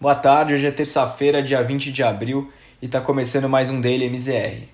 Boa tarde, hoje é terça-feira, dia 20 de abril, e está começando mais um Daily MZR.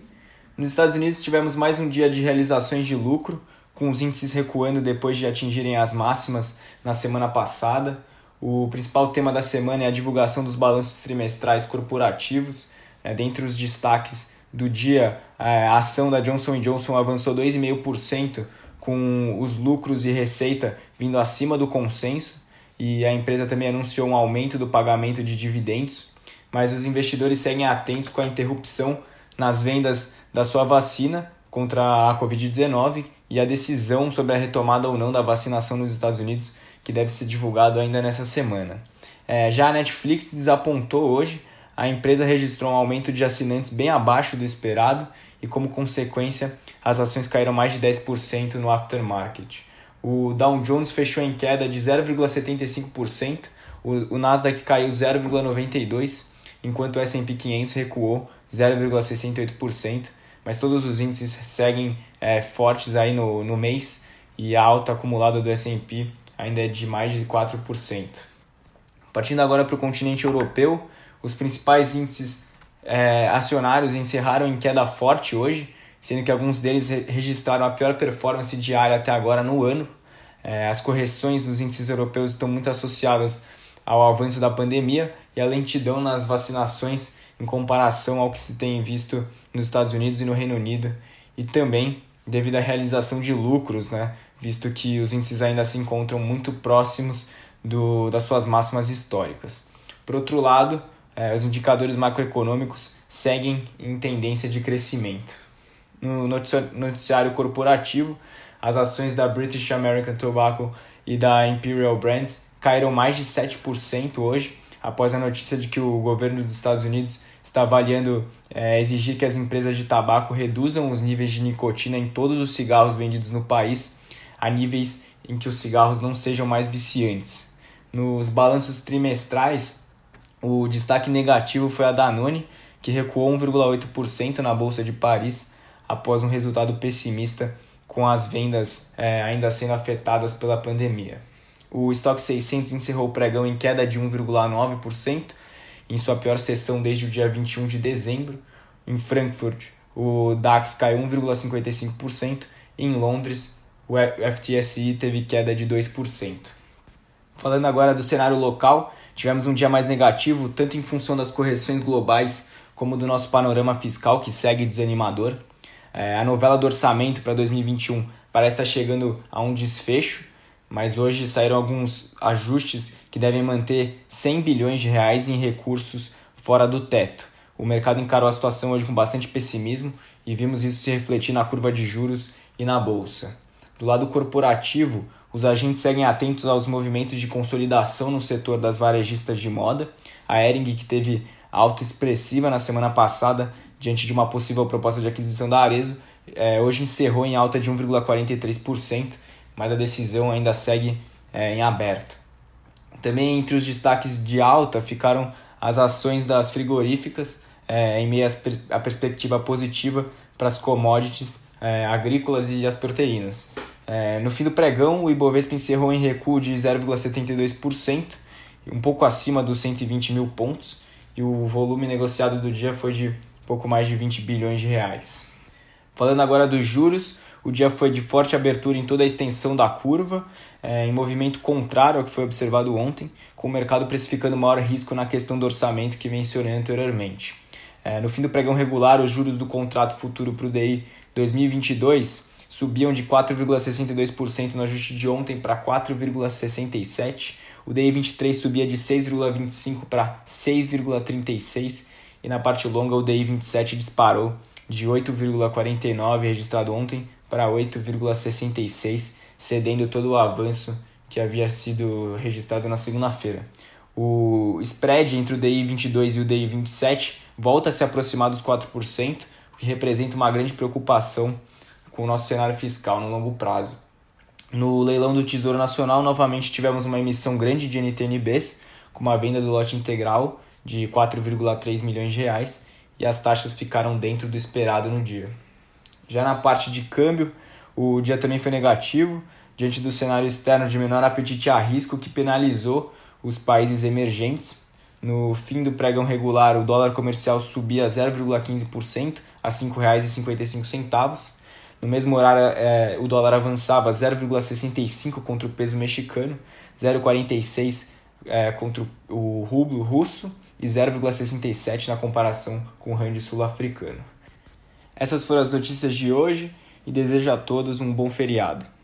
Nos Estados Unidos tivemos mais um dia de realizações de lucro, com os índices recuando depois de atingirem as máximas na semana passada. O principal tema da semana é a divulgação dos balanços trimestrais corporativos. É, dentre os destaques do dia, é, a ação da Johnson Johnson avançou 2,5%, com os lucros e receita vindo acima do consenso e a empresa também anunciou um aumento do pagamento de dividendos, mas os investidores seguem atentos com a interrupção nas vendas da sua vacina contra a Covid-19 e a decisão sobre a retomada ou não da vacinação nos Estados Unidos, que deve ser divulgado ainda nessa semana. É, já a Netflix desapontou hoje, a empresa registrou um aumento de assinantes bem abaixo do esperado e, como consequência, as ações caíram mais de 10% no aftermarket. O Dow Jones fechou em queda de 0,75%, o, Nasdaq caiu 0,92%, enquanto o S&P 500 recuou 0,68%, mas todos os índices seguem é, fortes aí no, no mês e a alta acumulada do S&P ainda é de mais de 4%. Partindo agora para o continente europeu, os principais índices é, acionários encerraram em queda forte hoje, sendo que alguns deles registraram a pior performance diária até agora no ano. É, as correções dos índices europeus estão muito associadas ao avanço da pandemia e à lentidão nas vacinações em comparação ao que se tem visto nos Estados Unidos e no Reino Unido, e também devido à realização de lucros, né, visto que os índices ainda se encontram muito próximos do, das suas máximas históricas. Por outro lado, é, os indicadores macroeconômicos seguem em tendência de crescimento. No noticiário corporativo, as ações da British American Tobacco e da Imperial Brands caíram mais de 7% hoje, após a notícia de que o governo dos Estados Unidos está avaliando é, exigir que as empresas de tabaco reduzam os níveis de nicotina em todos os cigarros vendidos no país a níveis em que os cigarros não sejam mais viciantes. Nos balanços trimestrais, o destaque negativo foi a Danone, que recuou 1,8% na Bolsa de Paris após um resultado pessimista com as vendas é, ainda sendo afetadas pela pandemia. O estoque 600 encerrou o pregão em queda de 1,9%, em sua pior sessão desde o dia 21 de dezembro. Em Frankfurt, o DAX caiu 1,55%, e em Londres, o FTSE teve queda de 2%. Falando agora do cenário local, tivemos um dia mais negativo, tanto em função das correções globais como do nosso panorama fiscal, que segue desanimador. É, a novela do orçamento para 2021 parece estar chegando a um desfecho, mas hoje saíram alguns ajustes que devem manter 100 bilhões de reais em recursos fora do teto. O mercado encarou a situação hoje com bastante pessimismo e vimos isso se refletir na curva de juros e na bolsa. Do lado corporativo, os agentes seguem atentos aos movimentos de consolidação no setor das varejistas de moda. A Ering, que teve alta expressiva na semana passada, diante de uma possível proposta de aquisição da Arezo, é, hoje encerrou em alta de 1,43%, mas a decisão ainda segue é, em aberto. Também entre os destaques de alta ficaram as ações das frigoríficas, é, em meio à perspectiva positiva para as commodities é, agrícolas e as proteínas. É, no fim do pregão, o Ibovespa encerrou em recuo de 0,72%, um pouco acima dos 120 mil pontos, e o volume negociado do dia foi de pouco mais de 20 bilhões de reais. Falando agora dos juros, o dia foi de forte abertura em toda a extensão da curva, é, em movimento contrário ao que foi observado ontem, com o mercado precificando maior risco na questão do orçamento que mencionei anteriormente. É, no fim do pregão regular, os juros do contrato futuro para o DI 2022 subiam de 4,62% no ajuste de ontem para 4,67%. O DI 23 subia de 6,25% para 6,36% e na parte longa o DI 27 disparou de 8,49 registrado ontem para 8,66, cedendo todo o avanço que havia sido registrado na segunda-feira. O spread entre o DI 22 e o DI 27 volta a se aproximar dos 4%, o que representa uma grande preocupação com o nosso cenário fiscal no longo prazo. No leilão do Tesouro Nacional, novamente tivemos uma emissão grande de NTNBs, com uma venda do lote integral de 4,3 milhões de reais e as taxas ficaram dentro do esperado no dia. Já na parte de câmbio, o dia também foi negativo, diante do cenário externo de menor apetite a risco que penalizou os países emergentes. No fim do pregão regular, o dólar comercial subia 0,15% a R$ 5,55. No mesmo horário, é, o dólar avançava 0,65 contra o peso mexicano, 0,46 é, contra o rublo russo e 0,67 na comparação com o rand sul-africano. Essas foram as notícias de hoje e desejo a todos um bom feriado.